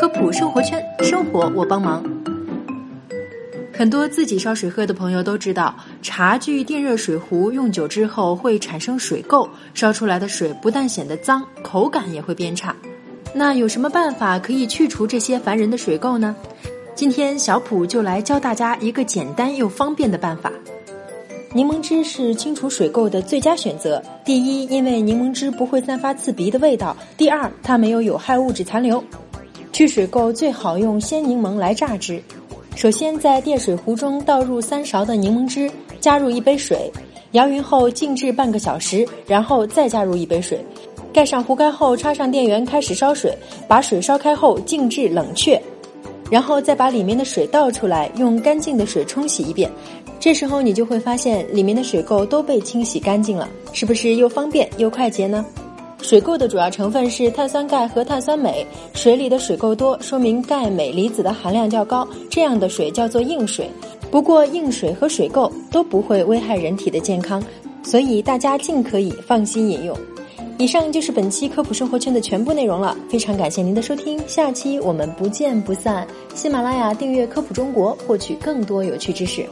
科普生活圈，生活我帮忙。很多自己烧水喝的朋友都知道，茶具电热水壶用久之后会产生水垢，烧出来的水不但显得脏，口感也会变差。那有什么办法可以去除这些烦人的水垢呢？今天小普就来教大家一个简单又方便的办法。柠檬汁是清除水垢的最佳选择。第一，因为柠檬汁不会散发刺鼻的味道；第二，它没有有害物质残留。去水垢最好用鲜柠檬来榨汁。首先，在电水壶中倒入三勺的柠檬汁，加入一杯水，摇匀后静置半个小时，然后再加入一杯水，盖上壶盖后插上电源开始烧水，把水烧开后静置冷却，然后再把里面的水倒出来，用干净的水冲洗一遍。这时候你就会发现里面的水垢都被清洗干净了，是不是又方便又快捷呢？水垢的主要成分是碳酸钙和碳酸镁，水里的水垢多，说明钙镁离子的含量较高，这样的水叫做硬水。不过硬水和水垢都不会危害人体的健康，所以大家尽可以放心饮用。以上就是本期科普生活圈的全部内容了，非常感谢您的收听，下期我们不见不散。喜马拉雅订阅科普中国，获取更多有趣知识。